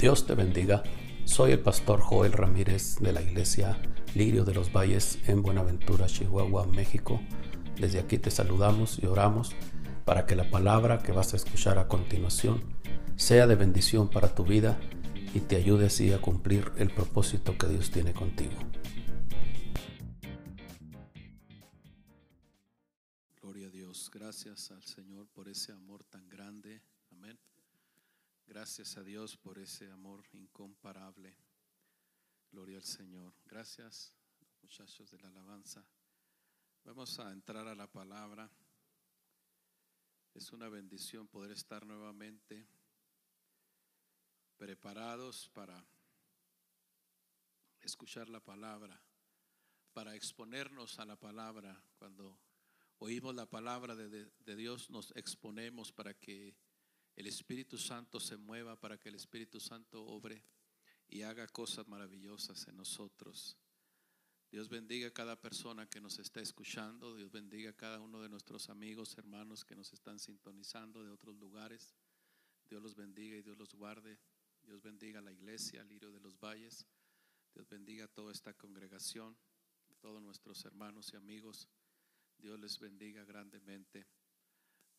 Dios te bendiga. Soy el pastor Joel Ramírez de la iglesia Lirio de los Valles en Buenaventura, Chihuahua, México. Desde aquí te saludamos y oramos para que la palabra que vas a escuchar a continuación sea de bendición para tu vida y te ayude así a cumplir el propósito que Dios tiene contigo. Gloria a Dios. Gracias al Señor por ese amor tan grande. Amén. Gracias a Dios por ese amor incomparable. Gloria al Señor. Gracias, muchachos de la alabanza. Vamos a entrar a la palabra. Es una bendición poder estar nuevamente preparados para escuchar la palabra, para exponernos a la palabra. Cuando oímos la palabra de, de- Dios, nos exponemos para que el Espíritu Santo se mueva, para que el Espíritu Santo obre y haga cosas maravillosas en nosotros. Dios bendiga a cada persona que nos está escuchando. Dios bendiga a cada uno de nuestros amigos, hermanos que nos están sintonizando de otros lugares. Dios los bendiga y Dios los guarde. Dios bendiga a la iglesia, Lirio de los Valles. Dios bendiga a toda esta congregación, a todos nuestros hermanos y amigos. Dios les bendiga grandemente.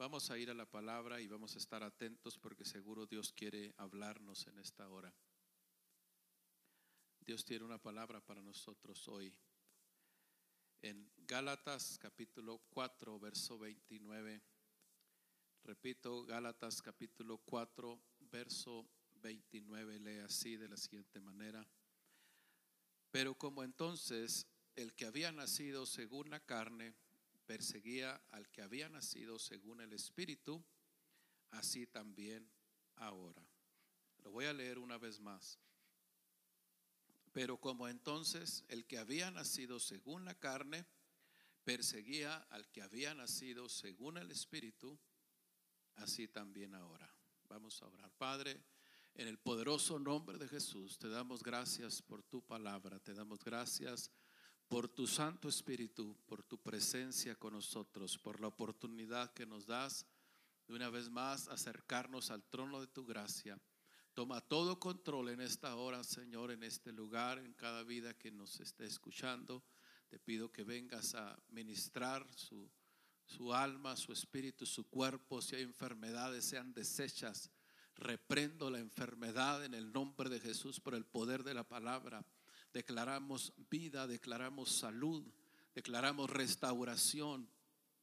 Vamos a ir a la palabra y vamos a estar atentos porque seguro Dios quiere hablarnos en esta hora. Dios tiene una palabra para nosotros hoy. En Gálatas capítulo 4, verso 29. Repito, Gálatas capítulo 4, verso 29 lee así de la siguiente manera. Pero como entonces el que había nacido según la carne perseguía al que había nacido según el Espíritu, así también ahora. Lo voy a leer una vez más. Pero como entonces el que había nacido según la carne perseguía al que había nacido según el Espíritu, así también ahora. Vamos a orar. Padre, en el poderoso nombre de Jesús, te damos gracias por tu palabra, te damos gracias por tu Santo Espíritu, por tu presencia con nosotros, por la oportunidad que nos das de una vez más acercarnos al trono de tu gracia. Toma todo control en esta hora, Señor, en este lugar, en cada vida que nos esté escuchando. Te pido que vengas a ministrar su, su alma, su espíritu, su cuerpo. Si hay enfermedades, sean deshechas. Reprendo la enfermedad en el nombre de Jesús por el poder de la palabra. Declaramos vida, declaramos salud, declaramos restauración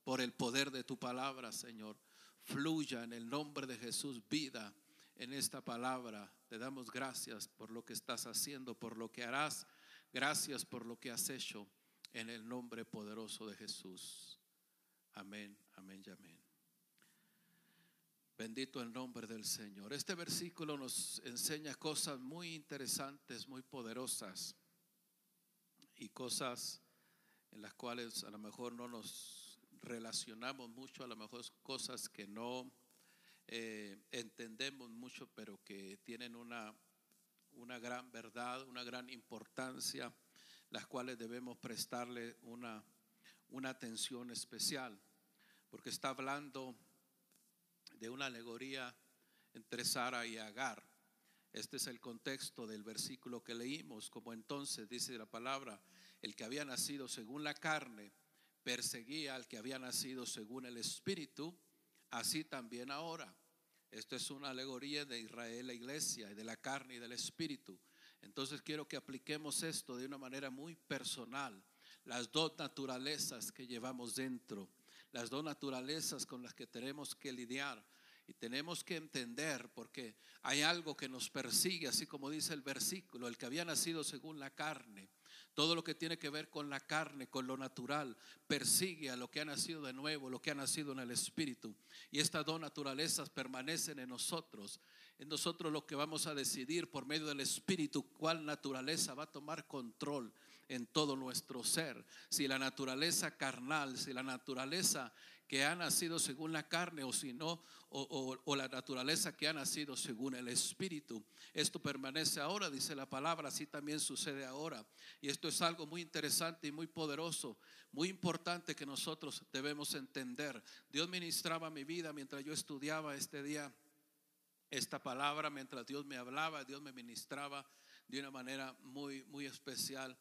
por el poder de tu palabra, Señor. Fluya en el nombre de Jesús vida en esta palabra. Te damos gracias por lo que estás haciendo, por lo que harás. Gracias por lo que has hecho en el nombre poderoso de Jesús. Amén, amén y amén. Bendito el nombre del Señor. Este versículo nos enseña cosas muy interesantes, muy poderosas y cosas en las cuales a lo mejor no nos relacionamos mucho, a lo mejor cosas que no eh, entendemos mucho, pero que tienen una, una gran verdad, una gran importancia, las cuales debemos prestarle una, una atención especial, porque está hablando de una alegoría entre Sara y Agar. Este es el contexto del versículo que leímos, como entonces dice la palabra, el que había nacido según la carne perseguía al que había nacido según el espíritu, así también ahora. Esto es una alegoría de Israel, la iglesia, de la carne y del espíritu. Entonces quiero que apliquemos esto de una manera muy personal, las dos naturalezas que llevamos dentro, las dos naturalezas con las que tenemos que lidiar. Y tenemos que entender porque hay algo que nos persigue, así como dice el versículo, el que había nacido según la carne. Todo lo que tiene que ver con la carne, con lo natural, persigue a lo que ha nacido de nuevo, lo que ha nacido en el Espíritu. Y estas dos naturalezas permanecen en nosotros. En nosotros lo que vamos a decidir por medio del Espíritu, cuál naturaleza va a tomar control en todo nuestro ser. Si la naturaleza carnal, si la naturaleza que ha nacido según la carne o si no, o, la naturaleza que ha nacido según el Espíritu. Esto permanece ahora, dice la palabra, así también sucede ahora. Y esto es algo muy interesante y muy poderoso, muy importante que nosotros debemos entender. Dios ministraba mi vida mientras yo estudiaba este día esta palabra mientras Dios me hablaba, Dios me ministraba de una manera muy, muy especial,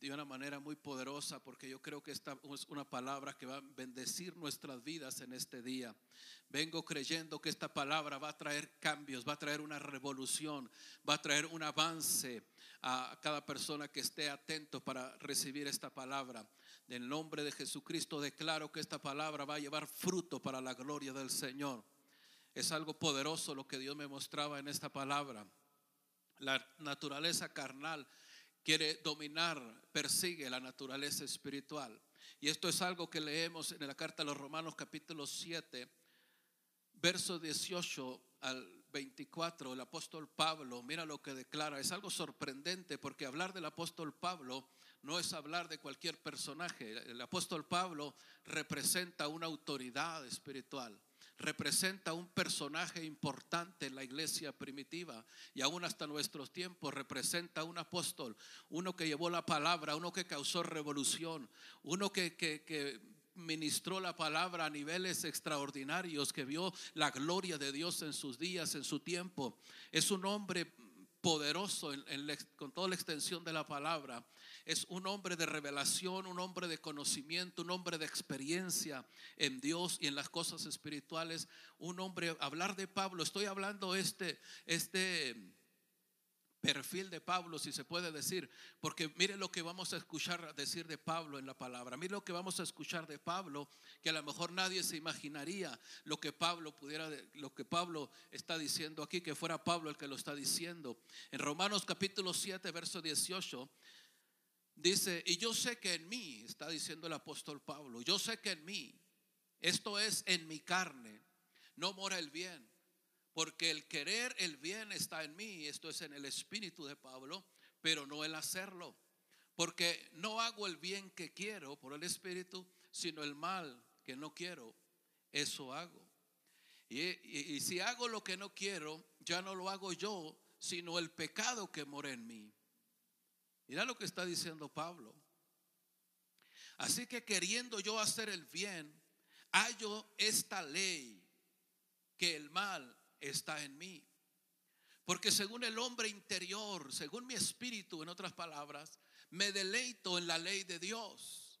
de una manera muy poderosa, porque yo creo que esta es una palabra que va a bendecir nuestras vidas en este día. Vengo creyendo que esta palabra va a traer cambios, va a traer una revolución, va a traer un avance a cada persona que esté atento para recibir esta palabra. En nombre de Jesucristo declaro que esta palabra va a llevar fruto para la gloria del Señor. Es algo poderoso lo que Dios me mostraba en esta palabra. La naturaleza carnal quiere dominar, persigue la naturaleza espiritual. Y esto es algo que leemos en la carta a los Romanos capítulo 7, verso 18 al 24, el apóstol Pablo, mira lo que declara, es algo sorprendente porque hablar del apóstol Pablo no es hablar de cualquier personaje. El apóstol Pablo representa una autoridad espiritual representa un personaje importante en la iglesia primitiva y aún hasta nuestros tiempos representa un apóstol, uno que llevó la palabra, uno que causó revolución, uno que, que, ministró la palabra a niveles extraordinarios, que vio la gloria de Dios en sus días, en su tiempo. Es un hombre poderoso con toda la extensión de la palabra. Es un hombre de revelación, un hombre de conocimiento, un hombre de experiencia en Dios y en las cosas espirituales. Un hombre, hablar de Pablo, estoy hablando este, este perfil de Pablo, si se puede decir, porque mire lo que vamos a escuchar decir de Pablo en la palabra, mire lo que vamos a escuchar de Pablo, que a lo mejor nadie se imaginaría lo que Pablo pudiera, lo que Pablo está diciendo aquí, que fuera Pablo el que lo está diciendo. En Romanos capítulo 7, verso 18, dice, y yo sé que en mí, está diciendo el apóstol Pablo, yo sé que en mí, esto es en mi carne, no mora el bien porque el querer el bien está en mí, esto es en el espíritu de Pablo, pero no el hacerlo. Porque no hago el bien que quiero por el espíritu, sino el mal que no quiero, eso hago. Y, si hago lo que no quiero, ya no lo hago yo, sino el pecado que mora en mí. Mira lo que está diciendo Pablo. Así que queriendo yo hacer el bien, hallo esta ley, que el mal está en mí. Porque según el hombre interior, según mi espíritu, en otras palabras, me deleito en la ley de Dios.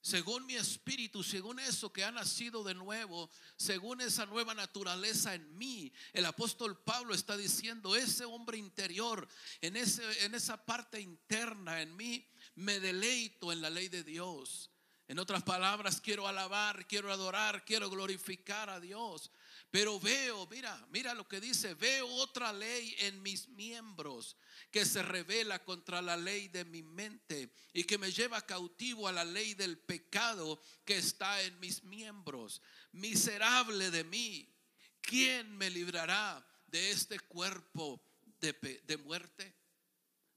Según mi espíritu, según eso que ha nacido de nuevo, según esa nueva naturaleza en mí, el apóstol Pablo está diciendo, ese hombre interior, en, ese, en esa parte interna en mí, me deleito en la ley de Dios. En otras palabras, quiero alabar, quiero adorar, quiero glorificar a Dios. Pero veo, mira, mira lo que dice, veo otra ley en mis miembros que se revela contra la ley de mi mente y que me lleva cautivo a la ley del pecado que está en mis miembros. Miserable de mí, ¿quién me librará de este cuerpo de, de muerte?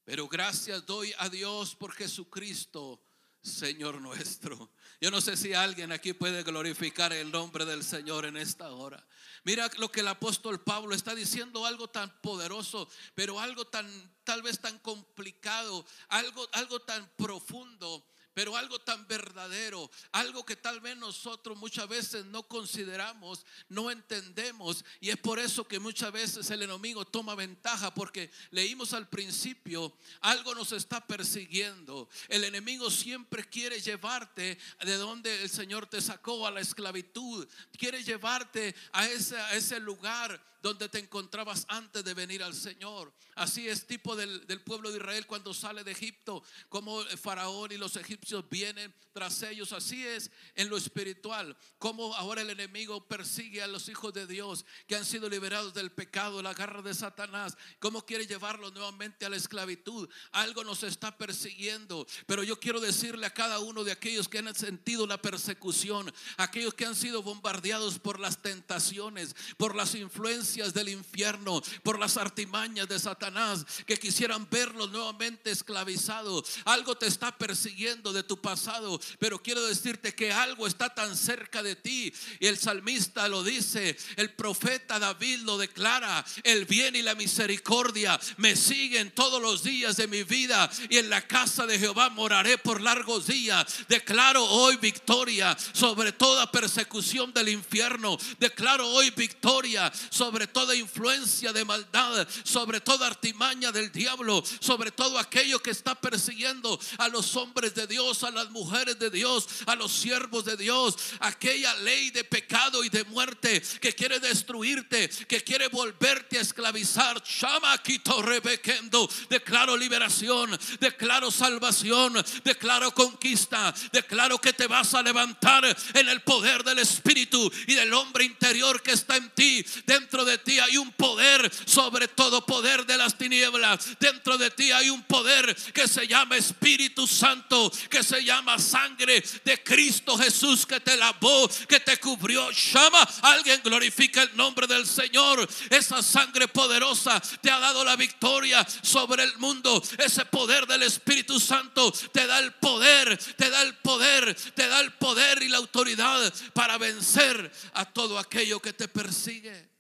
Pero gracias doy a Dios por Jesucristo Señor nuestro. Yo no sé si alguien aquí puede glorificar el nombre del Señor en esta hora. Mira lo que el apóstol Pablo está diciendo, algo tan poderoso, pero algo tan tal vez tan complicado, algo algo tan profundo pero algo tan verdadero, algo que tal vez nosotros muchas veces no consideramos, no entendemos, y es por eso que muchas veces el enemigo toma ventaja, porque leímos al principio, algo nos está persiguiendo. El enemigo siempre quiere llevarte de donde el Señor te sacó a la esclavitud, quiere llevarte a ese, a ese lugar donde te encontrabas antes de venir al Señor. Así es tipo del, pueblo de Israel cuando sale de Egipto, como faraón y los egipcios vienen tras ellos. Así es en lo espiritual, como ahora el enemigo persigue a los hijos de Dios que han sido liberados del pecado, la garra de Satanás, cómo quiere llevarlos nuevamente a la esclavitud. Algo nos está persiguiendo, pero yo quiero decirle a cada uno de aquellos que han sentido la persecución, aquellos que han sido bombardeados por las tentaciones, por las influencias del infierno, por las artimañas de Satanás que quisieran verlos nuevamente esclavizados. Algo te está persiguiendo de tu pasado, pero quiero decirte que algo está tan cerca de ti. Y el salmista lo dice, el profeta David lo declara, el bien y la misericordia me siguen todos los días de mi vida y en la casa de Jehová moraré por largos días. Declaro hoy victoria sobre toda persecución del infierno. Declaro hoy victoria sobre toda influencia de maldad, sobre toda artimaña del diablo, sobre todo aquello que está persiguiendo a los hombres de Dios, a las mujeres de Dios, a los siervos de Dios, aquella ley de pecado y de muerte que quiere destruirte, que quiere volverte a esclavizar. Chama quito rebequendo. Declaro liberación, declaro salvación, declaro conquista, declaro que te vas a levantar en el poder del Espíritu y del hombre interior que está en ti. Dentro de ti hay un poder sobre todo poder de las tinieblas. Dentro de ti hay un poder que se llama Espíritu Santo, que se llama sangre de Cristo Jesús que te lavó, que te cubrió. Llama, alguien glorifica el nombre del Señor. Esa sangre poderosa te ha dado la victoria sobre el mundo. Ese poder del Espíritu Santo te da el poder, te da el poder, te da el poder y la autoridad para vencer a todo aquello que te persigue.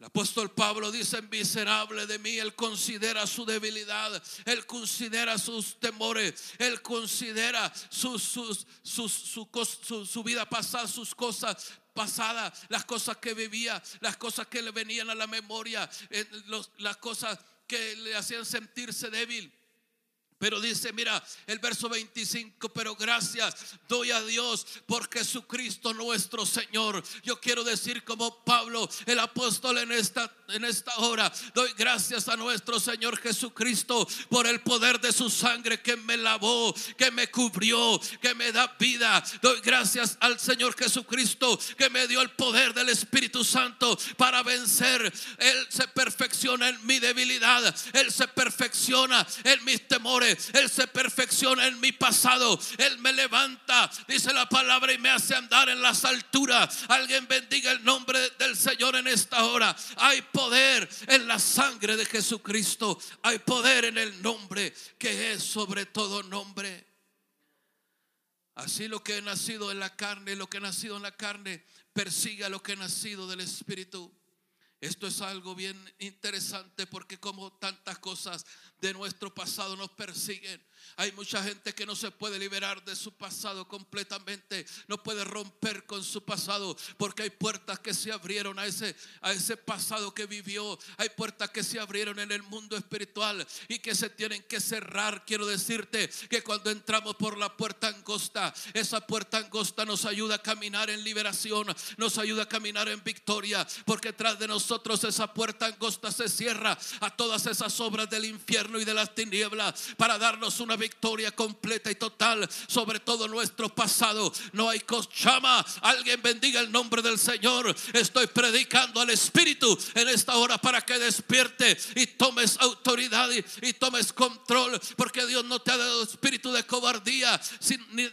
El apóstol Pablo dice, miserable de mí, él considera su debilidad, él considera sus temores, él considera su, su, vida pasada, sus cosas pasadas, las cosas que vivía, las cosas que le venían a la memoria, eh, las cosas que le hacían sentirse débil. Pero dice, mira, el verso 25, pero gracias doy a Dios por Jesucristo nuestro Señor. Yo quiero decir como Pablo, el apóstol en esta, en esta hora, doy gracias a nuestro Señor Jesucristo por el poder de su sangre que me lavó, que me cubrió, que me da vida. Doy gracias al Señor Jesucristo que me dio el poder del Espíritu Santo para vencer. Él se perfecciona en mi debilidad, Él se perfecciona en mis temores. Él se perfecciona en mi pasado. Él me levanta, dice la palabra, y me hace andar en las alturas. Alguien bendiga el nombre del Señor en esta hora. Hay poder en la sangre de Jesucristo. Hay poder en el nombre que es sobre todo nombre. Así lo que he nacido en la carne, lo que he nacido en la carne, persigue a lo que he nacido del Espíritu. Esto es algo bien interesante porque como tantas cosas de nuestro pasado nos persiguen. Hay mucha gente que no se puede liberar de su pasado completamente, no puede romper con su pasado porque hay puertas que se abrieron a ese a ese pasado que vivió, hay puertas que se abrieron en el mundo espiritual y que se tienen que cerrar. Quiero decirte que cuando entramos por la puerta angosta, esa puerta angosta nos ayuda a caminar en liberación, nos ayuda a caminar en victoria, porque tras de nosotros esa puerta angosta se cierra a todas esas obras del infierno y de las tinieblas para darnos una victoria completa y total sobre todo nuestro pasado. No hay cochama. Alguien bendiga el nombre del Señor. Estoy predicando al Espíritu en esta hora para que despierte y tomes autoridad y, tomes control. Porque Dios no te ha dado espíritu de cobardía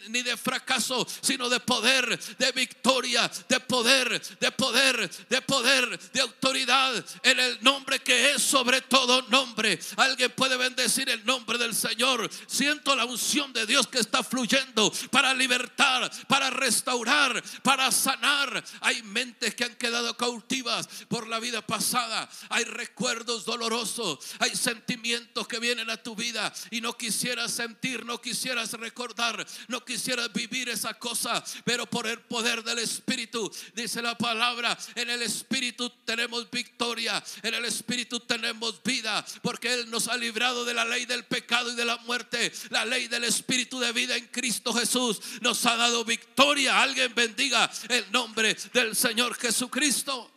ni de fracaso, sino de poder, de victoria, de poder, de poder, de poder, de autoridad en el nombre que es sobre todo nombre. Alguien puede bendecir el nombre del Señor. Siento la unción de Dios que está fluyendo para libertar, para restaurar, para sanar. Hay mentes que han quedado cautivas por la vida pasada. Hay recuerdos dolorosos. Hay sentimientos que vienen a tu vida y no quisieras sentir, no quisieras recordar, no quisieras vivir esa cosa. Pero por el poder del Espíritu, dice la palabra, en el Espíritu tenemos victoria. En el Espíritu tenemos vida porque Él nos ha librado de la ley del pecado y de la muerte. La ley del Espíritu de vida en Cristo Jesús nos ha dado victoria. Alguien bendiga el nombre del Señor Jesucristo.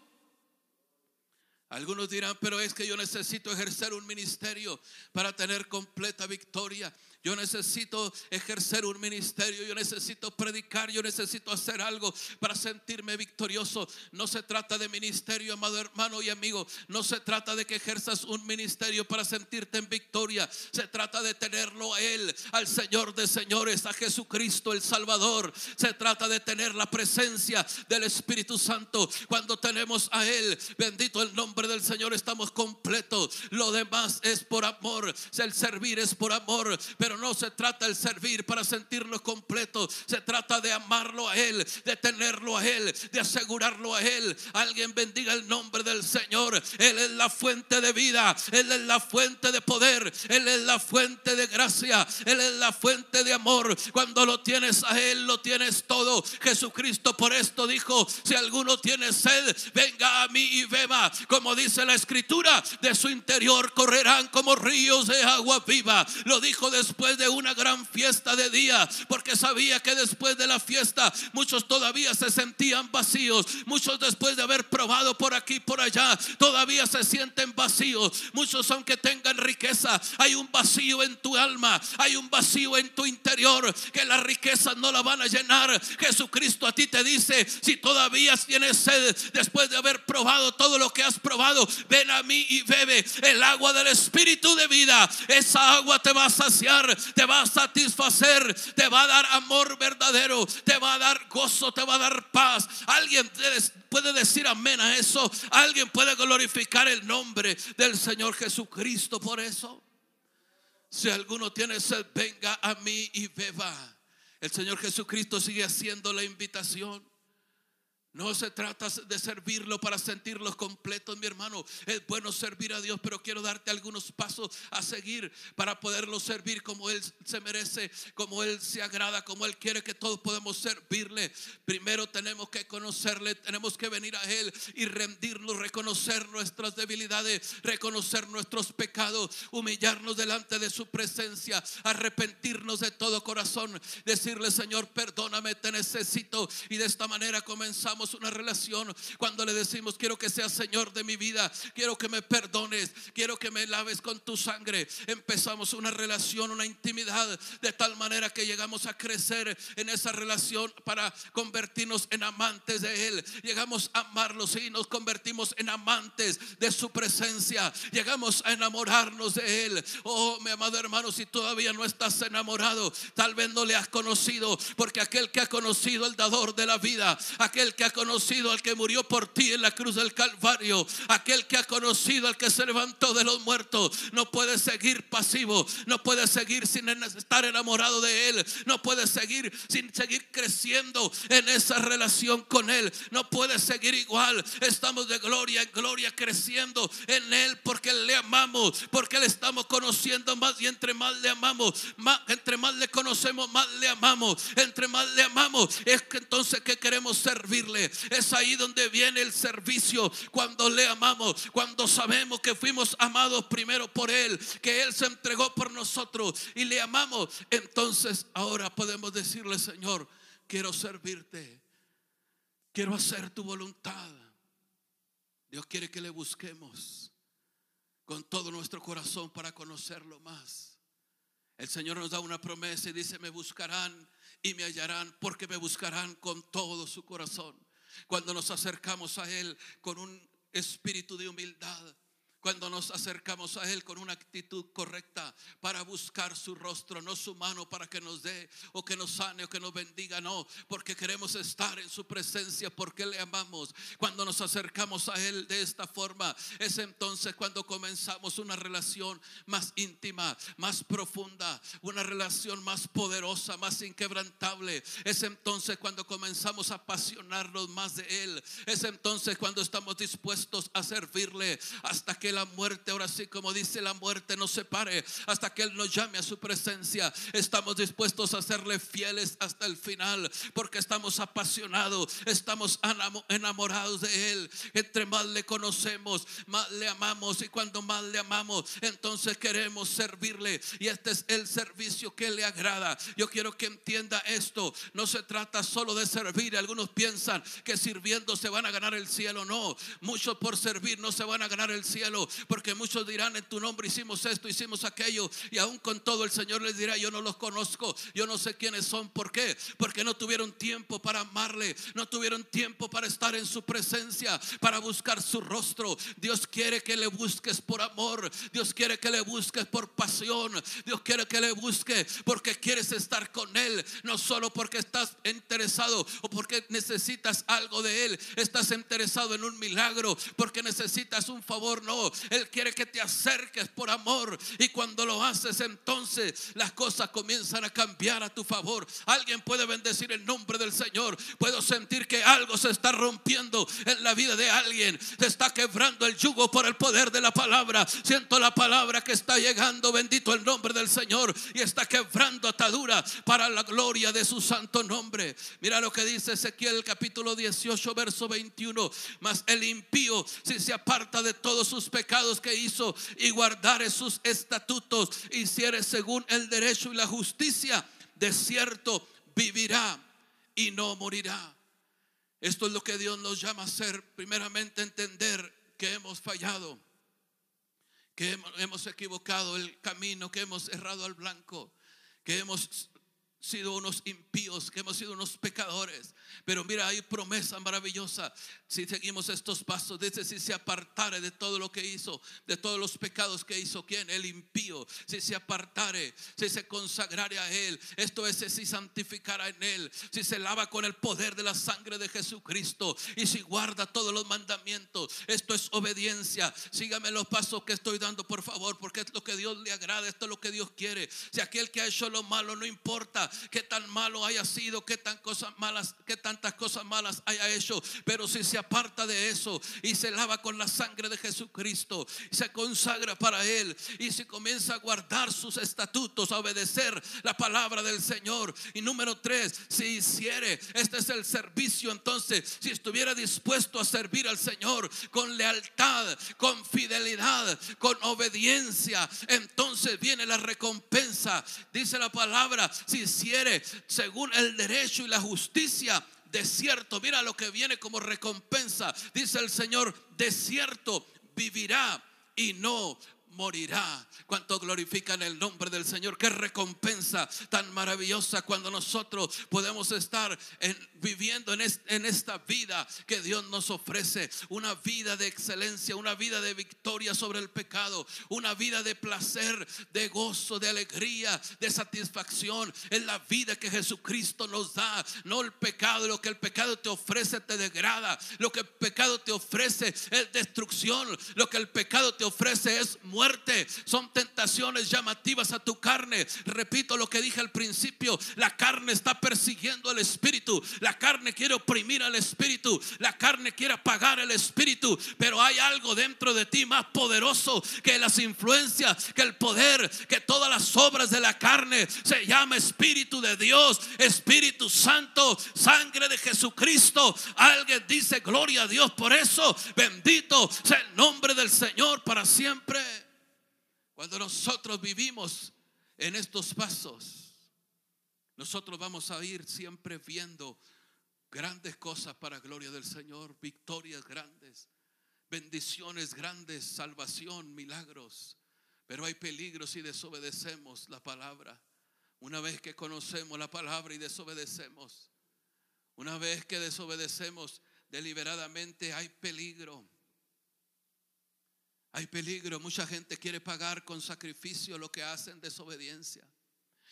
Algunos dirán, pero es que yo necesito ejercer un ministerio para tener completa victoria. Yo necesito ejercer un ministerio, yo necesito predicar, yo necesito hacer algo para sentirme victorioso. No se trata de ministerio, amado hermano y amigo. No se trata de que ejerzas un ministerio para sentirte en victoria. Se trata de tenerlo a Él, al Señor de señores, a Jesucristo el Salvador. Se trata de tener la presencia del Espíritu Santo. Cuando tenemos a Él, bendito el nombre del Señor, estamos completos. Lo demás es por amor. El servir es por amor. Pero no se trata el servir para sentirnos completos. Se trata de amarlo a Él, de tenerlo a Él, de asegurarlo a Él. Alguien bendiga el nombre del Señor. Él es la fuente de vida. Él es la fuente de poder. Él es la fuente de gracia. Él es la fuente de amor. Cuando lo tienes a Él, lo tienes todo. Jesucristo por esto dijo, si alguno tiene sed, venga a mí y beba. Como dice la escritura, de su interior correrán como ríos de agua viva. Lo dijo después de una gran fiesta de día, porque sabía que después de la fiesta muchos todavía se sentían vacíos. Muchos después de haber probado por aquí y por allá, todavía se sienten vacíos. Muchos aunque tengan riqueza, hay un vacío en tu alma, hay un vacío en tu interior que las riquezas no la van a llenar. Jesucristo a ti te dice, si todavía tienes sed después de haber probado todo lo que has probado, ven a mí y bebe el agua del Espíritu de vida. Esa agua te va a saciar, te va a satisfacer, te va a dar amor verdadero, te va a dar gozo, te va a dar paz. Alguien puede decir amén a eso. Alguien puede glorificar el nombre del Señor Jesucristo por eso. Si alguno tiene sed, venga a mí y beba. El Señor Jesucristo sigue haciendo la invitación. No se trata de servirlo para sentirlos completos, mi hermano. Es bueno servir a Dios, pero quiero darte algunos pasos a seguir para poderlo servir como Él se merece, como Él se agrada, como Él quiere que todos podamos servirle. Primero tenemos que conocerle, tenemos que venir a Él y rendirnos, reconocer nuestras debilidades, reconocer nuestros pecados, humillarnos delante de su presencia, arrepentirnos de todo corazón, decirle, Señor, perdóname, te necesito. Y de esta manera comenzamos una relación cuando le decimos, quiero que seas Señor de mi vida, quiero que me perdones, quiero que me laves con tu sangre. Empezamos una relación, una intimidad, de tal manera que llegamos a crecer en esa relación para convertirnos en amantes de Él. Llegamos a amarlo y nos convertimos en amantes de su presencia. Llegamos a enamorarnos de Él. Oh, mi amado hermano, si todavía no estás enamorado, tal vez no le has conocido, porque aquel que ha conocido el dador de la vida, aquel que ha conocido al que murió por ti en la cruz del Calvario, aquel que ha conocido al que se levantó de los muertos, no puede seguir pasivo, no puede seguir sin estar enamorado de Él, no puede seguir sin seguir creciendo en esa relación con Él, no puede seguir igual. Estamos de gloria en gloria creciendo en Él porque le amamos, porque le estamos conociendo más y entre más le amamos, más, entre más le conocemos, más le amamos, entre más le amamos, es que entonces que queremos servirle es ahí donde viene el servicio. Cuando le amamos, cuando sabemos que fuimos amados primero por Él, que Él se entregó por nosotros y le amamos. Entonces ahora podemos decirle, Señor, quiero servirte. Quiero hacer tu voluntad. Dios quiere que le busquemos con todo nuestro corazón para conocerlo más. El Señor nos da una promesa y dice, me buscarán y me hallarán porque me buscarán con todo su corazón. Cuando nos acercamos a Él con un espíritu de humildad, cuando nos acercamos a Él con una actitud correcta para buscar su rostro, no su mano para que nos dé o que nos sane o que nos bendiga, no, porque queremos estar en su presencia, porque le amamos. Cuando nos acercamos a Él de esta forma, es entonces cuando comenzamos una relación más íntima, más profunda, una relación más poderosa, más inquebrantable. Es entonces cuando comenzamos a apasionarnos más de Él. Es entonces cuando estamos dispuestos a servirle hasta que la muerte, ahora sí como dice la muerte, nos separe hasta que Él nos llame a su presencia. Estamos dispuestos a serle fieles hasta el final porque estamos apasionados, estamos enamorados de Él. Entre más le conocemos, más le amamos y cuando más le amamos, entonces queremos servirle y este es el servicio que le agrada. Yo quiero que entienda esto, no se trata solo de servir. Algunos piensan que sirviendo se van a ganar el cielo, no. Muchos por servir no se van a ganar el cielo porque muchos dirán en tu nombre hicimos esto, hicimos aquello, y aún con todo el Señor les dirá, yo no los conozco, yo no sé quiénes son, ¿por qué? Porque no tuvieron tiempo para amarle, no tuvieron tiempo para estar en su presencia, para buscar su rostro. Dios quiere que le busques por amor, Dios quiere que le busques por pasión, Dios quiere que le busques porque quieres estar con Él, no solo porque estás interesado o porque necesitas algo de Él, estás interesado en un milagro, porque necesitas un favor, no, Él quiere que te acerques por amor. Y cuando lo haces, entonces las cosas comienzan a cambiar a tu favor. Alguien puede bendecir el nombre del Señor. Puedo sentir que algo se está rompiendo en la vida de alguien. Se está quebrando el yugo por el poder de la palabra. Siento la palabra que está llegando. Bendito el nombre del Señor. Y está quebrando atadura para la gloria de su santo nombre. Mira lo que dice Ezequiel capítulo 18, verso 21. Mas el impío, si se aparta de todos sus pecados que hizo y guardare sus estatutos, hiciere según el derecho y la justicia, de cierto vivirá y no morirá. Esto es lo que Dios nos llama a hacer. Primeramente entender que hemos fallado, que hemos equivocado el camino, que hemos errado al blanco, que hemos sido unos impíos, que hemos sido unos pecadores. Pero mira, hay promesa maravillosa. Si seguimos estos pasos, dice, si se apartare de todo lo que hizo, de todos los pecados que hizo, ¿quién? El impío. Si se apartare, si se consagrare a Él. Esto es, si santificara en Él. Si se lava con el poder de la sangre de Jesucristo. Y si guarda todos los mandamientos. Esto es obediencia. Sígame los pasos que estoy dando, por favor, porque es lo que Dios le agrada. Esto es lo que Dios quiere. Si aquel que ha hecho lo malo, no importa qué tan malo haya sido, qué tan cosas malas, qué tantas cosas malas haya hecho, pero si se aparta de eso y se lava con la sangre de Jesucristo, se consagra para él y se comienza a guardar sus estatutos, a obedecer la palabra del Señor. Y número tres, si hiciere, este es el servicio, entonces, si estuviera dispuesto a servir al Señor con lealtad, con fidelidad, con obediencia, entonces viene la recompensa. Dice la palabra, si según el derecho y la justicia, de cierto, mira lo que viene como recompensa. Dice el Señor, de cierto vivirá y no morirá. Cuánto glorifican el nombre del Señor. Qué recompensa tan maravillosa cuando nosotros podemos estar viviendo en, en esta vida que Dios nos ofrece. Una vida de excelencia, una vida de victoria sobre el pecado, una vida de placer, de gozo, de alegría, de satisfacción. Es la vida que Jesucristo nos da, no el pecado. Lo que el pecado te ofrece te degrada. Lo que el pecado te ofrece es destrucción. Lo que el pecado te ofrece es muerte muerte, son tentaciones llamativas a tu carne. Repito lo que dije al principio, la carne está persiguiendo al espíritu, la carne quiere oprimir al espíritu, la carne quiere apagar el espíritu, pero hay algo dentro de ti más poderoso que las influencias, que el poder, que todas las obras de la carne. Se llama Espíritu de Dios, Espíritu Santo, sangre de Jesucristo. Alguien dice gloria a Dios por eso. Bendito sea el nombre del Señor para siempre. Cuando nosotros vivimos en estos pasos, nosotros vamos a ir siempre viendo grandes cosas para gloria del Señor, victorias grandes, bendiciones grandes, salvación, milagros. Pero hay peligros si desobedecemos la palabra. Una vez que conocemos la palabra y desobedecemos, una vez que desobedecemos deliberadamente, hay peligro. Hay peligro, mucha gente quiere pagar con sacrificio lo que hacen desobediencia.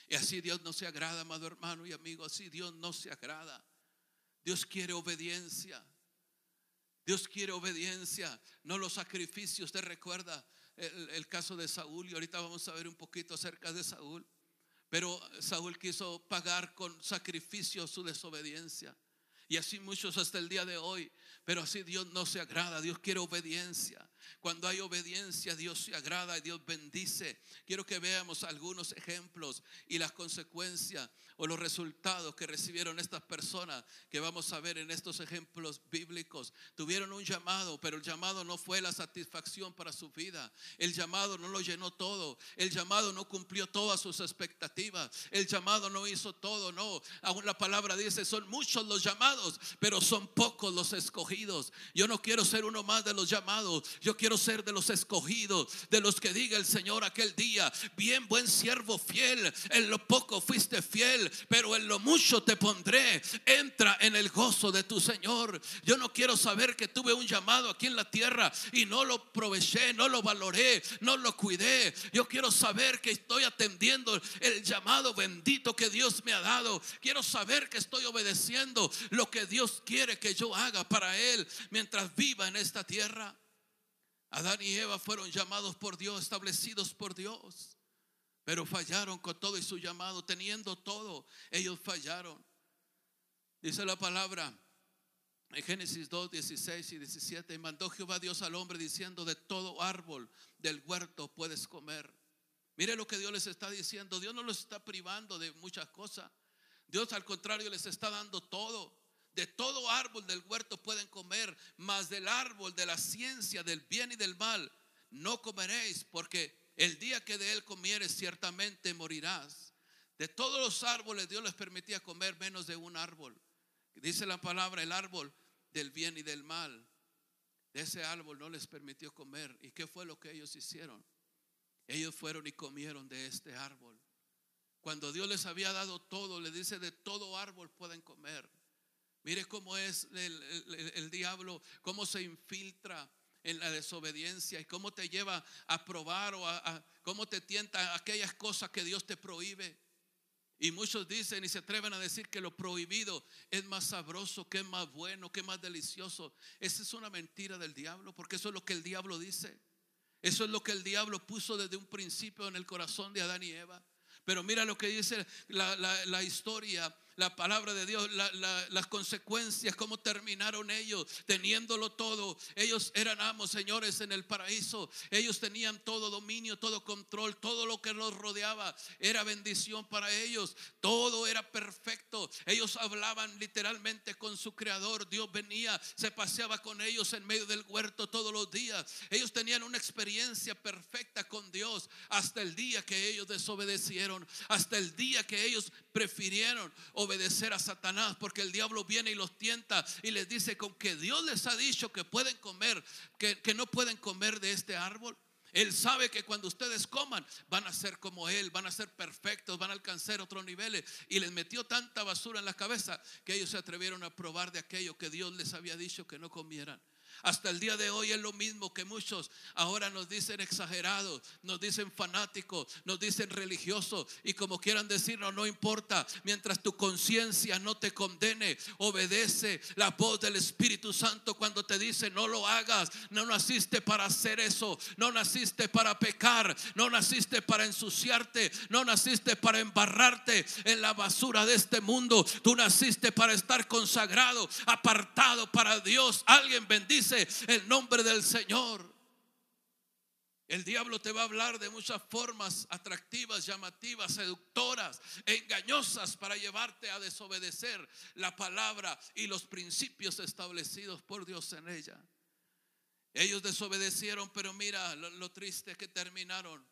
Y así Dios no se agrada, amado hermano y amigo, así Dios no se agrada. Dios quiere obediencia. Dios quiere obediencia, no los sacrificios. ¿Te recuerda el, el, caso de Saúl? Y ahorita vamos a ver un poquito acerca de Saúl. Pero Saúl quiso pagar con sacrificio su desobediencia. Y así muchos hasta el día de hoy. Pero así Dios no se agrada. Dios quiere obediencia. Cuando hay obediencia, Dios se agrada y Dios bendice. Quiero que veamos algunos ejemplos y las consecuencias o los resultados que recibieron estas personas que vamos a ver en estos ejemplos bíblicos. Tuvieron un llamado, pero el llamado no fue la satisfacción para su vida. El llamado no lo llenó todo. El llamado no cumplió todas sus expectativas. El llamado no hizo todo, no. Aún la palabra dice, son muchos los llamados, pero son pocos los escogidos. Yo no quiero ser uno más de los llamados. Yo quiero ser de los escogidos, de los que diga el Señor aquel día, bien buen siervo fiel, en lo poco fuiste fiel, pero en lo mucho te pondré. Entra en el gozo de tu Señor. Yo no quiero saber que tuve un llamado aquí en la tierra y no lo aproveché, no lo valoré, no lo cuidé. Yo quiero saber que estoy atendiendo el llamado bendito que Dios me ha dado. Quiero saber que estoy obedeciendo lo que Dios quiere que yo haga para Él mientras viva en esta tierra. Adán y Eva fueron llamados por Dios, establecidos por Dios, pero fallaron con todo y su llamado, teniendo todo, ellos fallaron. Dice la palabra en Génesis 2, 16 y 17, y mandó Jehová Dios al hombre diciendo, de todo árbol del huerto puedes comer. Mire lo que Dios les está diciendo, Dios no los está privando de muchas cosas, Dios al contrario les está dando todo. De todo árbol del huerto pueden comer, mas del árbol de la ciencia del bien y del mal no comeréis, porque el día que de él comieres ciertamente morirás. De todos los árboles Dios les permitía comer menos de un árbol. Dice la palabra, el árbol del bien y del mal. De ese árbol no les permitió comer. ¿Y qué fue lo que ellos hicieron? Ellos fueron y comieron de este árbol. Cuando Dios les había dado todo, le dice, de todo árbol pueden comer. Mire cómo es el, diablo, cómo se infiltra en la desobediencia y cómo te lleva a probar o a, cómo te tienta aquellas cosas que Dios te prohíbe. Y muchos dicen y se atreven a decir que lo prohibido es más sabroso, que es más bueno, que es más delicioso. Esa es una mentira del diablo, porque eso es lo que el diablo dice. Eso es lo que el diablo puso desde un principio en el corazón de Adán y Eva. Pero mira lo que dice la, la historia la palabra de Dios, las consecuencias, cómo terminaron ellos teniéndolo todo. Ellos eran amos, señores, en el paraíso. Ellos tenían todo dominio, todo control, todo lo que los rodeaba era bendición para ellos. Todo era perfecto. Ellos hablaban literalmente con su creador. Dios venía, se paseaba con ellos en medio del huerto todos los días. Ellos tenían una experiencia perfecta con Dios hasta el día que ellos desobedecieron, hasta el día que ellos prefirieron obedecer a Satanás porque el diablo viene y los tienta y les dice con que Dios les ha dicho que pueden comer, que, que no pueden comer de este árbol. Él sabe que cuando ustedes coman van a ser como Él, van a ser perfectos, van a alcanzar otros niveles. Y les metió tanta basura en la cabeza que ellos se atrevieron a probar de aquello que Dios les había dicho que no comieran. Hasta el día de hoy es lo mismo que muchos. Ahora nos dicen exagerados, nos dicen fanáticos, nos dicen religiosos. Y como quieran decirnos, no importa, mientras tu conciencia no te condene, obedece la voz del Espíritu Santo cuando te dice no lo hagas, no naciste para hacer eso, no naciste para pecar, no naciste para ensuciarte, no naciste para embarrarte en la basura de este mundo, tú naciste para estar consagrado, apartado para Dios. Alguien bendice el nombre del Señor. El diablo te va a hablar de muchas formas atractivas, llamativas, seductoras, engañosas para llevarte a desobedecer la palabra y los principios establecidos por Dios en ella. Ellos desobedecieron, pero mira lo, triste que terminaron.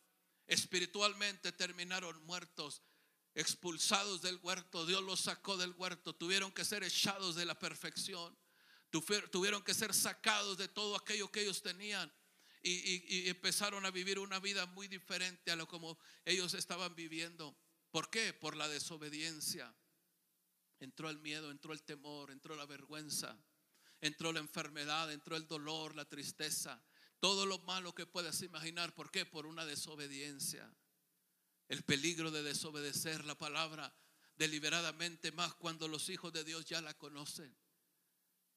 Espiritualmente terminaron muertos, expulsados del huerto. Dios los sacó del huerto. Tuvieron que ser echados de la perfección tuvieron que ser sacados de todo aquello que ellos tenían y, empezaron a vivir una vida muy diferente a lo como ellos estaban viviendo. ¿Por qué? Por la desobediencia. Entró el miedo, entró el temor, entró la vergüenza, entró la enfermedad, entró el dolor, la tristeza, todo lo malo que puedas imaginar. ¿Por qué? Por una desobediencia. El peligro de desobedecer la palabra deliberadamente más cuando los hijos de Dios ya la conocen.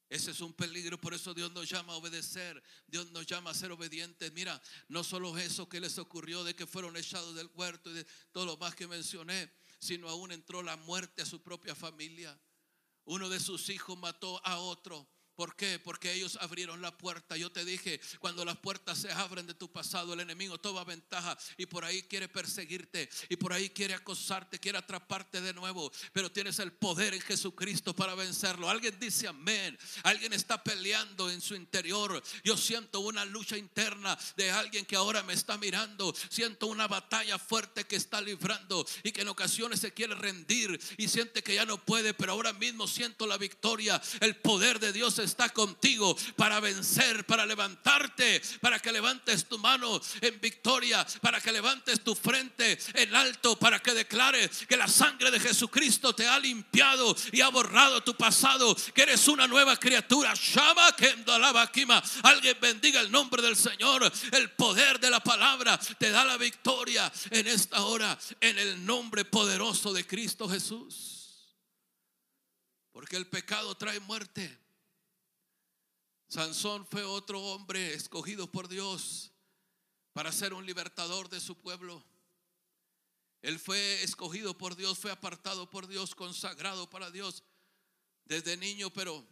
Ese es un peligro, por eso Dios nos llama a obedecer, Dios nos llama a ser obedientes. Mira, no solo eso que les ocurrió de que fueron echados del huerto y de todo lo más que mencioné, sino aún entró la muerte a su propia familia. Uno de sus hijos mató a otro. ¿Por qué? Porque ellos abrieron la puerta. Yo te dije, cuando las puertas se abren de tu pasado, el enemigo toma ventaja y por ahí quiere perseguirte y por ahí quiere acosarte, quiere atraparte de nuevo. Pero tienes el poder en Jesucristo para vencerlo. Alguien dice amén. Alguien está peleando en su interior. Yo siento una lucha interna de alguien que ahora me está mirando. Siento una batalla fuerte que está librando y que en ocasiones se quiere rendir y siente que ya no puede, pero ahora mismo siento la victoria. El poder de Dios es está contigo para vencer, para levantarte, para que levantes tu mano en victoria, para que levantes tu frente en alto, para que declares que la sangre de Jesucristo te ha limpiado y ha borrado tu pasado, que eres una nueva criatura. Alguien bendiga el nombre del Señor. El poder de la palabra te da la victoria en esta hora, en el nombre poderoso de Cristo Jesús. Porque el pecado trae muerte. Sansón fue otro hombre escogido por Dios para ser un libertador de su pueblo. Él fue escogido por Dios, fue apartado por Dios, consagrado para Dios desde niño, pero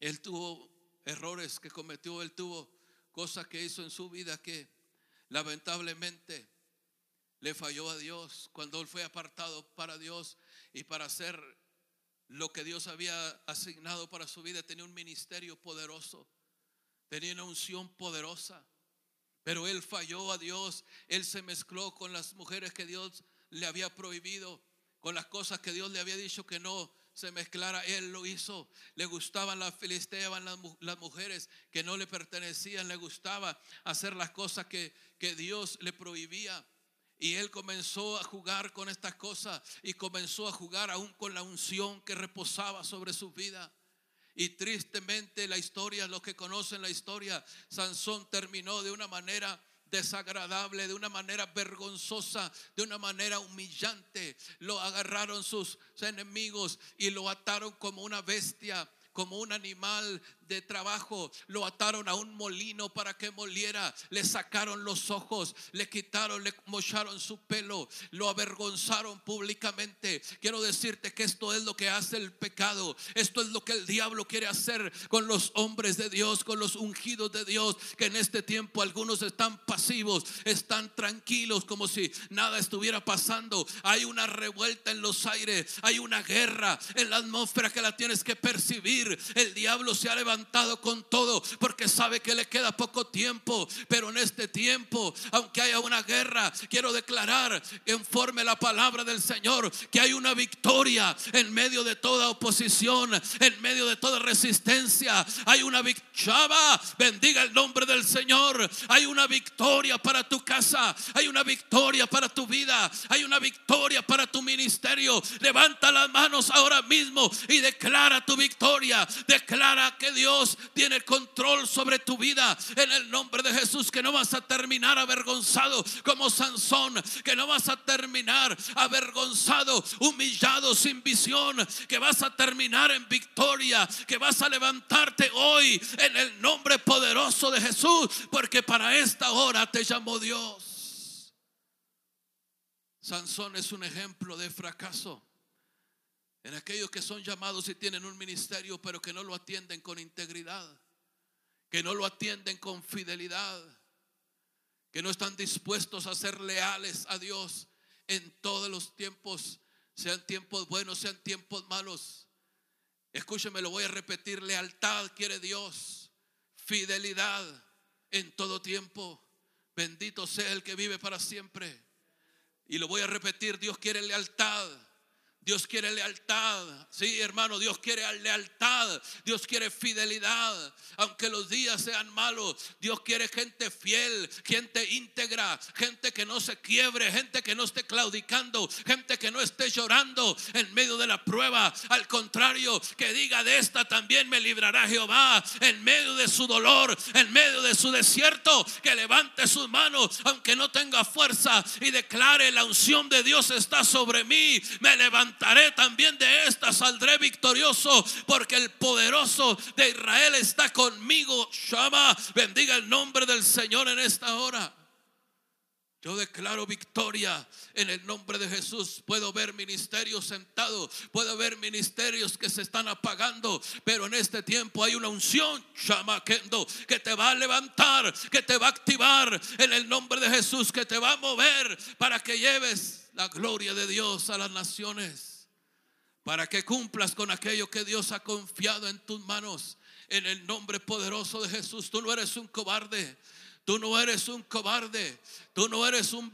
él tuvo errores que cometió, él tuvo cosas que hizo en su vida que lamentablemente le falló a Dios cuando él fue apartado para Dios y para hacer lo que Dios había asignado para su vida. Tenía un ministerio poderoso, tenía una unción poderosa, pero él falló a Dios, él se mezcló con las mujeres que Dios le había prohibido, con las cosas que Dios le había dicho que no se mezclara, él lo hizo. Le gustaban las filisteas, las, mujeres que no le pertenecían, le gustaba hacer las cosas que, que Dios le prohibía. Y él comenzó a jugar con estas cosas y comenzó a jugar aún con la unción que reposaba sobre su vida. Y tristemente la historia, los que conocen la historia, Sansón terminó de una manera desagradable, de una manera vergonzosa, de una manera humillante. Lo agarraron sus enemigos y lo ataron como una bestia como un animal de trabajo. Lo ataron a un molino para que moliera. Le sacaron los ojos, le quitaron, le mocharon su pelo, lo avergonzaron públicamente. Quiero decirte que esto es lo que hace el pecado. Esto es lo que el diablo quiere hacer con los hombres de Dios, con los ungidos de Dios, que en este tiempo algunos están pasivos, están tranquilos como si nada estuviera pasando. Hay una revuelta en los aires, hay una guerra en la atmósfera que la tienes que percibir el diablo se ha levantado con todo porque sabe que le queda poco tiempo. Pero en este tiempo, aunque haya una guerra, quiero declarar informe la palabra del Señor que hay una victoria en medio de toda oposición, en medio de toda resistencia. Hay una victoria. Bendiga el nombre del Señor. Hay una victoria para tu casa. Hay una victoria para tu vida. Hay una victoria para tu ministerio. Levanta las manos ahora mismo y declara tu victoria Declara que Dios tiene control sobre tu vida en el nombre de Jesús. Que no vas a terminar avergonzado como Sansón. Que no vas a terminar avergonzado, humillado, sin visión. Que vas a terminar en victoria. Que vas a levantarte hoy en el nombre poderoso de Jesús. Porque para esta hora te llamó Dios. Sansón es un ejemplo de fracaso en aquellos que son llamados y tienen un ministerio, pero que no lo atienden con integridad, que no lo atienden con fidelidad, que no están dispuestos a ser leales a Dios en todos los tiempos, sean tiempos buenos, sean tiempos malos. Escúcheme, lo voy a repetir, lealtad quiere Dios, fidelidad en todo tiempo. Bendito sea el que vive para siempre. Y lo voy a repetir, Dios quiere lealtad Dios quiere lealtad. Sí, hermano, Dios quiere lealtad. Dios quiere fidelidad. Aunque los días sean malos, Dios quiere gente fiel, gente íntegra, gente que no se quiebre, gente que no esté claudicando, gente que no esté llorando en medio de la prueba. Al contrario, que diga de esta también me librará Jehová en medio de su dolor, en medio de su desierto, que levante sus manos, aunque no tenga fuerza, y declare la unción de Dios está sobre mí. Me levantaré también de esta, saldré victorioso, porque el poderoso de Israel está conmigo. Shama, bendiga el nombre del Señor en esta hora. Yo declaro victoria en el nombre de Jesús. Puedo ver ministerios sentados, puedo ver ministerios que se están apagando, pero en este tiempo hay una unción, Kendo que te va a levantar, que te va a activar en el nombre de Jesús, que te va a mover para que lleves la gloria de Dios a las naciones, para que cumplas con aquello que Dios ha confiado en tus manos. En el nombre poderoso de Jesús, tú no eres un cobarde, tú no eres un cobarde, Tú no eres un,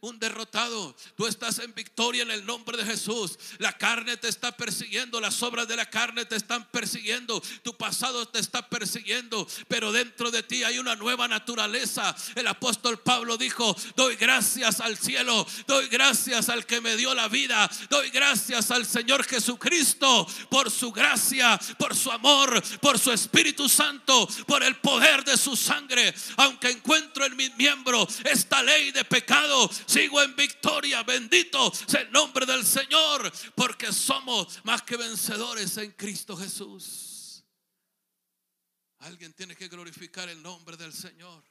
un, derrotado. Tú estás en victoria en el nombre de Jesús. La carne te está persiguiendo. Las obras de la carne te están persiguiendo. Tu pasado te está persiguiendo. Pero dentro de ti hay una nueva naturaleza. El apóstol Pablo dijo, doy gracias al cielo. Doy gracias al que me dio la vida. Doy gracias al Señor Jesucristo por su gracia, por su amor, por su Espíritu Santo, por el poder de su sangre. Aunque encuentro en mis miembros esta ley de pecado, sigo en victoria. Bendito sea el nombre del Señor, porque somos más que vencedores en Cristo Jesús. Alguien tiene que glorificar el nombre del Señor.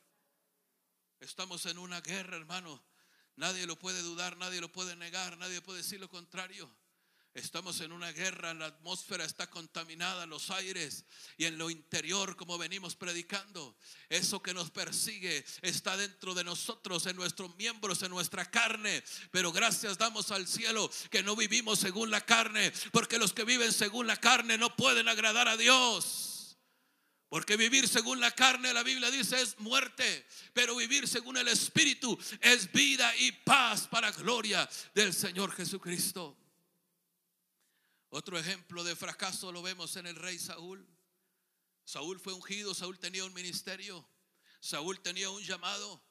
Estamos en una guerra, hermano. Nadie lo puede dudar, nadie lo puede negar, nadie puede decir lo contrario. Estamos en una guerra, la atmósfera está contaminada, los aires y en lo interior, como venimos predicando, eso que nos persigue está dentro de nosotros, en nuestros miembros, en nuestra carne. Pero gracias damos al cielo que no vivimos según la carne, porque los que viven según la carne no pueden agradar a Dios. Porque vivir según la carne, la Biblia dice, es muerte, pero vivir según el Espíritu es vida y paz para gloria del Señor Jesucristo. Otro ejemplo de fracaso lo vemos en el rey Saúl. Saúl fue ungido, Saúl tenía un ministerio, Saúl tenía un llamado,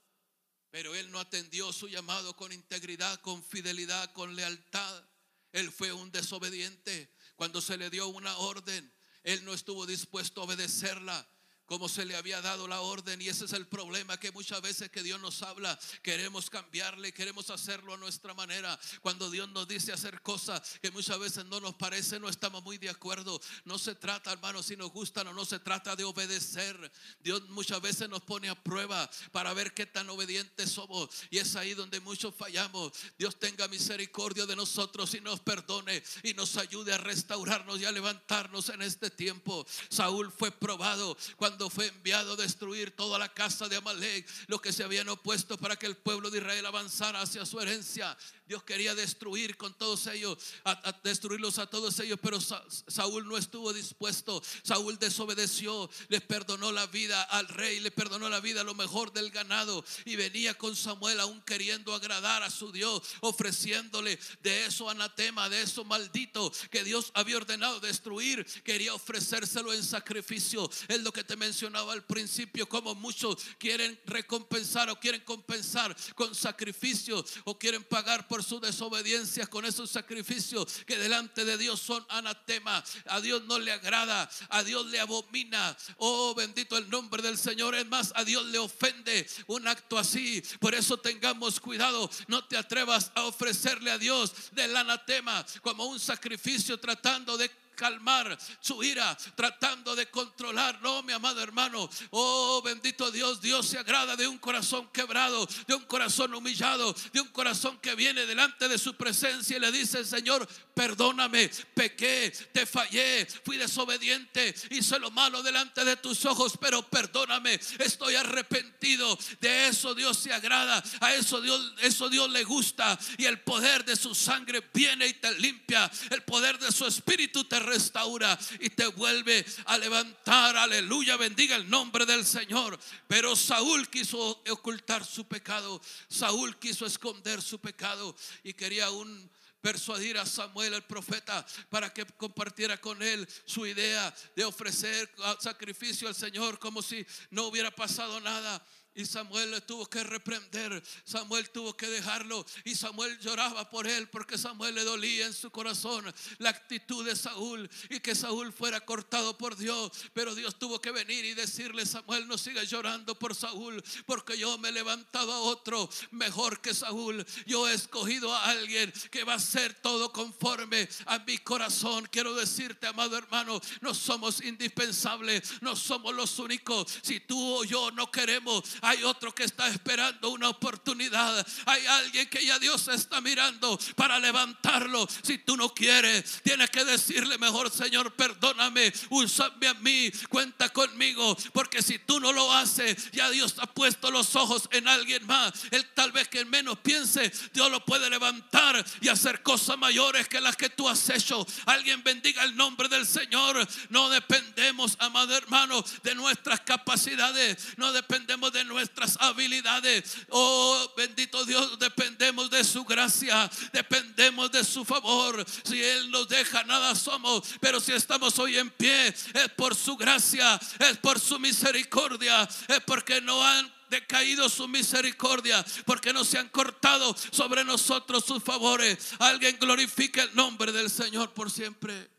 pero él no atendió su llamado con integridad, con fidelidad, con lealtad. Él fue un desobediente. Cuando se le dio una orden, él no estuvo dispuesto a obedecerla como se le había dado la orden y ese es el problema que muchas veces que Dios nos habla queremos cambiarle, queremos hacerlo a nuestra manera. Cuando Dios nos dice hacer cosas que muchas veces no nos parece, no estamos muy de acuerdo. No se trata, hermano, si nos gustan o no se trata de obedecer. Dios muchas veces nos pone a prueba para ver qué tan obedientes somos y es ahí donde muchos fallamos. Dios tenga misericordia de nosotros y nos perdone y nos ayude a restaurarnos y a levantarnos en este tiempo. Saúl fue probado cuando cuando fue enviado a destruir toda la casa de Amalek, los que se habían opuesto para que el pueblo de Israel avanzara hacia su herencia. Dios quería destruir con todos ellos, a, destruirlos a todos ellos, pero Saúl no estuvo dispuesto. Saúl desobedeció, le perdonó la vida al rey, le perdonó la vida a lo mejor del ganado y venía con Samuel aún queriendo agradar a su Dios, ofreciéndole de eso anatema, de eso maldito que Dios había ordenado destruir, quería ofrecérselo en sacrificio. Es lo que te mencionaba al principio, como muchos quieren recompensar o quieren compensar con sacrificios o quieren pagar por su desobediencia con esos sacrificios que delante de Dios son anatema. A Dios no le agrada, a Dios le abomina. Oh, bendito el nombre del Señor. Es más, a Dios le ofende un acto así. Por eso tengamos cuidado. No te atrevas a ofrecerle a Dios del anatema como un sacrificio tratando de calmar su ira, tratando de controlar. No, mi amado hermano. Oh, bendito Dios. Dios se agrada de un corazón quebrado, de un corazón humillado, de un corazón que viene delante de su presencia y le dice, Señor, perdóname, pequé, te fallé, fui desobediente, hice lo malo delante de tus ojos, pero perdóname, estoy arrepentido. De eso Dios se agrada, a eso Dios, eso Dios le gusta y el poder de su sangre viene y te limpia, el poder de su espíritu te restaura y te vuelve a levantar. Aleluya, bendiga el nombre del Señor. Pero Saúl quiso ocultar su pecado. Saúl quiso esconder su pecado y quería un persuadir a Samuel el profeta para que compartiera con él su idea de ofrecer sacrificio al Señor como si no hubiera pasado nada. Y Samuel le tuvo que reprender, Samuel tuvo que dejarlo y Samuel lloraba por él porque Samuel le dolía en su corazón la actitud de Saúl y que Saúl fuera cortado por Dios. Pero Dios tuvo que venir y decirle, Samuel, no sigas llorando por Saúl porque yo me he levantado a otro mejor que Saúl. Yo he escogido a alguien que va a ser todo conforme a mi corazón. Quiero decirte, amado hermano, no somos indispensables, no somos los únicos. Si tú o yo no queremos hay otro que está esperando una oportunidad. Hay alguien que ya Dios está mirando para levantarlo. Si tú no quieres, tienes que decirle mejor, Señor, perdóname, úsame a mí, cuenta conmigo. Porque si tú no lo haces, ya Dios ha puesto los ojos en alguien más. Él tal vez que menos piense, Dios lo puede levantar y hacer cosas mayores que las que tú has hecho. Alguien bendiga el nombre del Señor. No dependemos, amado hermano, de nuestras capacidades. No dependemos de nuestras nuestras habilidades. Oh, bendito Dios, dependemos de su gracia, dependemos de su favor. Si Él nos deja, nada somos. Pero si estamos hoy en pie, es por su gracia, es por su misericordia, es porque no han decaído su misericordia, porque no se han cortado sobre nosotros sus favores. Alguien glorifica el nombre del Señor por siempre.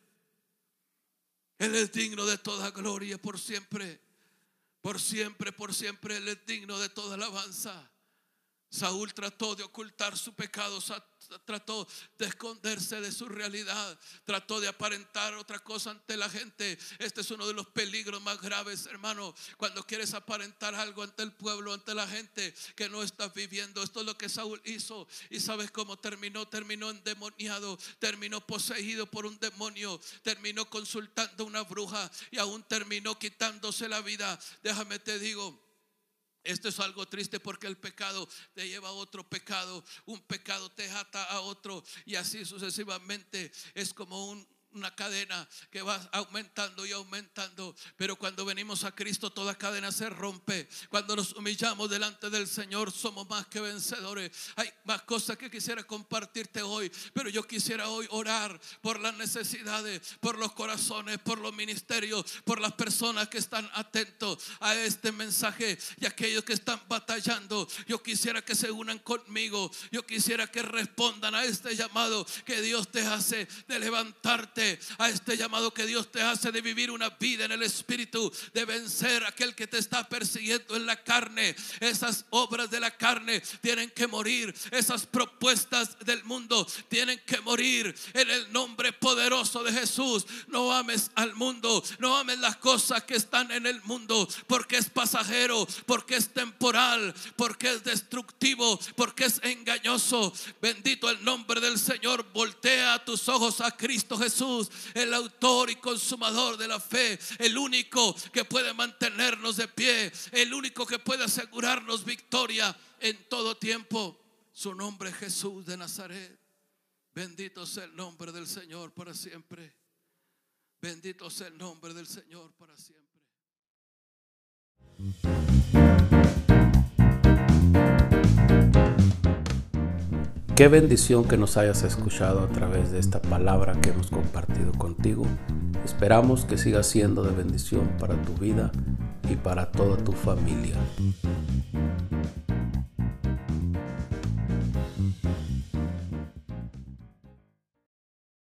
Él es digno de toda gloria por siempre. Por siempre, por siempre Él es digno de toda alabanza. Saúl trató de ocultar su pecado, trató de esconderse de su realidad, trató de aparentar otra cosa ante la gente. Este es uno de los peligros más graves, hermano, cuando quieres aparentar algo ante el pueblo, ante la gente que no estás viviendo. Esto es lo que Saúl hizo y sabes cómo terminó, terminó endemoniado, terminó poseído por un demonio, terminó consultando una bruja y aún terminó quitándose la vida. Déjame te digo, esto es algo triste porque el pecado te lleva a otro pecado, un pecado te ata a otro y así sucesivamente. Es como un, una cadena que va aumentando y aumentando. Pero cuando venimos a Cristo, toda cadena se rompe. Cuando nos humillamos delante del Señor, somos más que vencedores. Hay más cosas que quisiera compartirte hoy, pero yo quisiera hoy orar por las necesidades, por los corazones, por los ministerios, por las personas que están atentos a este mensaje y aquellos que están batallando. Yo quisiera que se unan conmigo. Yo quisiera que respondan a este llamado que Dios te hace de levantarte a este llamado que Dios te hace de vivir una vida en el Espíritu, de vencer a aquel que te está persiguiendo en la carne. Esas obras de la carne tienen que morir. Esas propuestas del mundo tienen que morir en el nombre poderoso de Jesús. No ames al mundo, no ames las cosas que están en el mundo, porque es pasajero, porque es temporal, porque es destructivo, porque es engañoso. Bendito el nombre del Señor. Voltea tus ojos a Cristo El autor y consumador de la fe, el único que puede mantenernos de pie, el único que puede asegurarnos victoria en todo tiempo. Su nombre es Jesús de Nazaret. Bendito sea el nombre del Señor para siempre. Bendito sea el nombre del Señor para siempre. Qué bendición que nos hayas escuchado a través de esta palabra que hemos compartido contigo. Esperamos que siga siendo de bendición para tu vida y para toda tu familia.